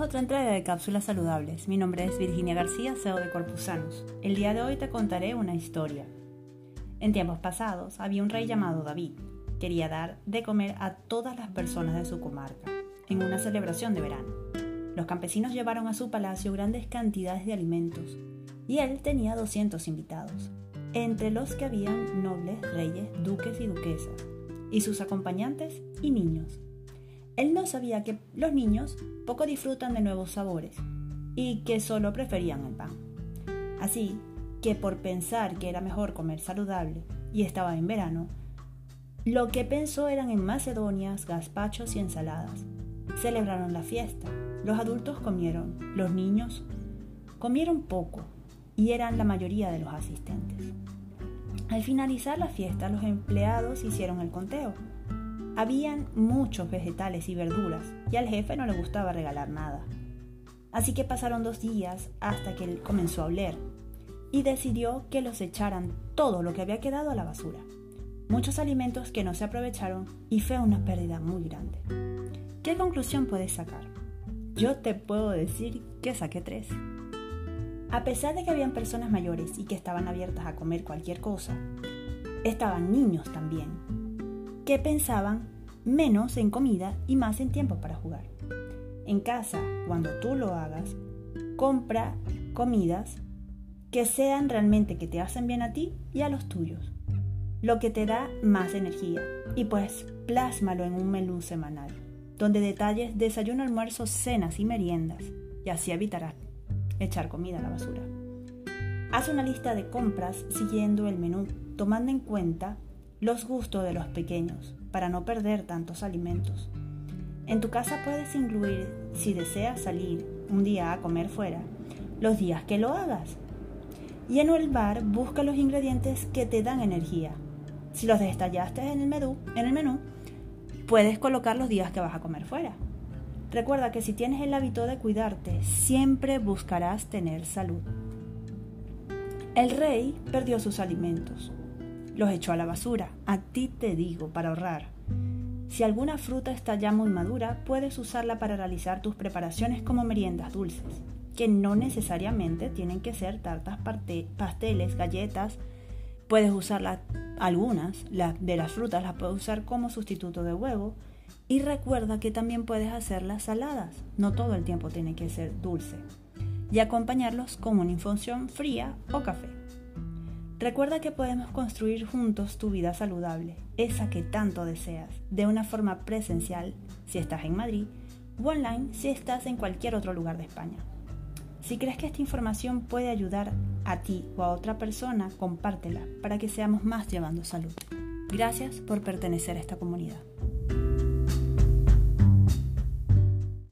otra entrega de Cápsulas Saludables. Mi nombre es Virginia García, CEO de Corpusanus. El día de hoy te contaré una historia. En tiempos pasados había un rey llamado David. Quería dar de comer a todas las personas de su comarca, en una celebración de verano. Los campesinos llevaron a su palacio grandes cantidades de alimentos, y él tenía 200 invitados, entre los que habían nobles, reyes, duques y duquesas, y sus acompañantes y niños. Él no sabía que los niños poco disfrutan de nuevos sabores y que solo preferían el pan. Así que por pensar que era mejor comer saludable y estaba en verano, lo que pensó eran en macedonias, gazpachos y ensaladas. Celebraron la fiesta. Los adultos comieron, los niños comieron poco y eran la mayoría de los asistentes. Al finalizar la fiesta, los empleados hicieron el conteo habían muchos vegetales y verduras y al jefe no le gustaba regalar nada. Así que pasaron dos días hasta que él comenzó a oler y decidió que los echaran todo lo que había quedado a la basura. Muchos alimentos que no se aprovecharon y fue una pérdida muy grande. ¿Qué conclusión puedes sacar? Yo te puedo decir que saqué tres. A pesar de que habían personas mayores y que estaban abiertas a comer cualquier cosa, estaban niños también que pensaban menos en comida y más en tiempo para jugar. En casa, cuando tú lo hagas, compra comidas que sean realmente que te hacen bien a ti y a los tuyos, lo que te da más energía. Y pues plásmalo en un menú semanal, donde detalles desayuno, almuerzo, cenas y meriendas, y así evitarás echar comida a la basura. Haz una lista de compras siguiendo el menú, tomando en cuenta los gustos de los pequeños para no perder tantos alimentos. En tu casa puedes incluir, si deseas salir un día a comer fuera, los días que lo hagas. Y en el bar busca los ingredientes que te dan energía. Si los destallaste en el menú, en el menú, puedes colocar los días que vas a comer fuera. Recuerda que si tienes el hábito de cuidarte, siempre buscarás tener salud. El rey perdió sus alimentos, los echó a la basura. A ti te digo, para ahorrar. Si alguna fruta está ya muy madura, puedes usarla para realizar tus preparaciones como meriendas dulces, que no necesariamente tienen que ser tartas, pasteles, galletas. Puedes usar algunas de las frutas, las puedes usar como sustituto de huevo. Y recuerda que también puedes hacerlas saladas, no todo el tiempo tiene que ser dulce. Y acompañarlos con una infusión fría o café. Recuerda que podemos construir juntos tu vida saludable, esa que tanto deseas, de una forma presencial si estás en Madrid o online si estás en cualquier otro lugar de España. Si crees que esta información puede ayudar a ti o a otra persona, compártela para que seamos más llevando salud. Gracias por pertenecer a esta comunidad.